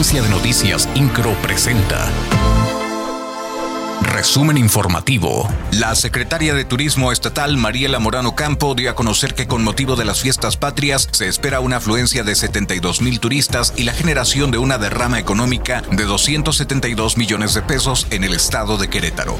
Agencia de Noticias Incro presenta. Resumen informativo. La secretaria de Turismo Estatal, Mariela Morano Campo, dio a conocer que con motivo de las fiestas patrias se espera una afluencia de 72 mil turistas y la generación de una derrama económica de 272 millones de pesos en el estado de Querétaro.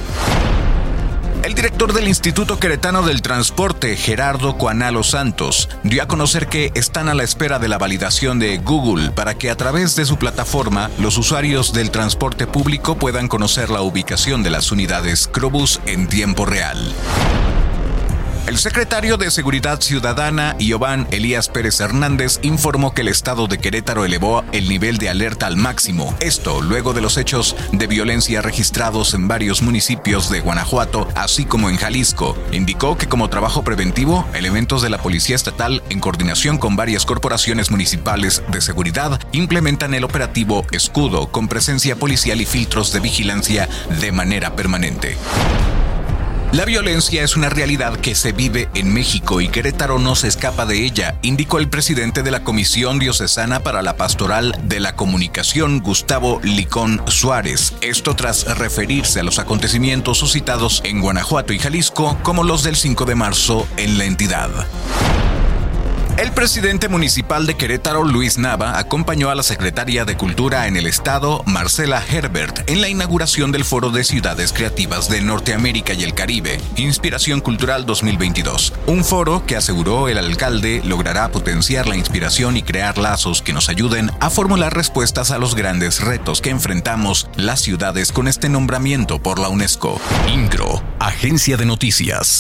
El director del Instituto Queretano del Transporte, Gerardo Cuanalo Santos, dio a conocer que están a la espera de la validación de Google para que a través de su plataforma los usuarios del transporte público puedan conocer la ubicación de las unidades Crobus en tiempo real. El secretario de Seguridad Ciudadana, Iván Elías Pérez Hernández, informó que el estado de Querétaro elevó el nivel de alerta al máximo. Esto luego de los hechos de violencia registrados en varios municipios de Guanajuato, así como en Jalisco. Indicó que como trabajo preventivo, elementos de la Policía Estatal, en coordinación con varias corporaciones municipales de seguridad, implementan el operativo Escudo con presencia policial y filtros de vigilancia de manera permanente. La violencia es una realidad que se vive en México y Querétaro no se escapa de ella, indicó el presidente de la Comisión Diocesana para la Pastoral de la Comunicación, Gustavo Licón Suárez. Esto tras referirse a los acontecimientos suscitados en Guanajuato y Jalisco como los del 5 de marzo en la entidad. El presidente municipal de Querétaro, Luis Nava, acompañó a la secretaria de Cultura en el estado, Marcela Herbert, en la inauguración del Foro de Ciudades Creativas de Norteamérica y el Caribe, Inspiración Cultural 2022. Un foro que aseguró el alcalde logrará potenciar la inspiración y crear lazos que nos ayuden a formular respuestas a los grandes retos que enfrentamos las ciudades con este nombramiento por la UNESCO. INCRO, Agencia de Noticias.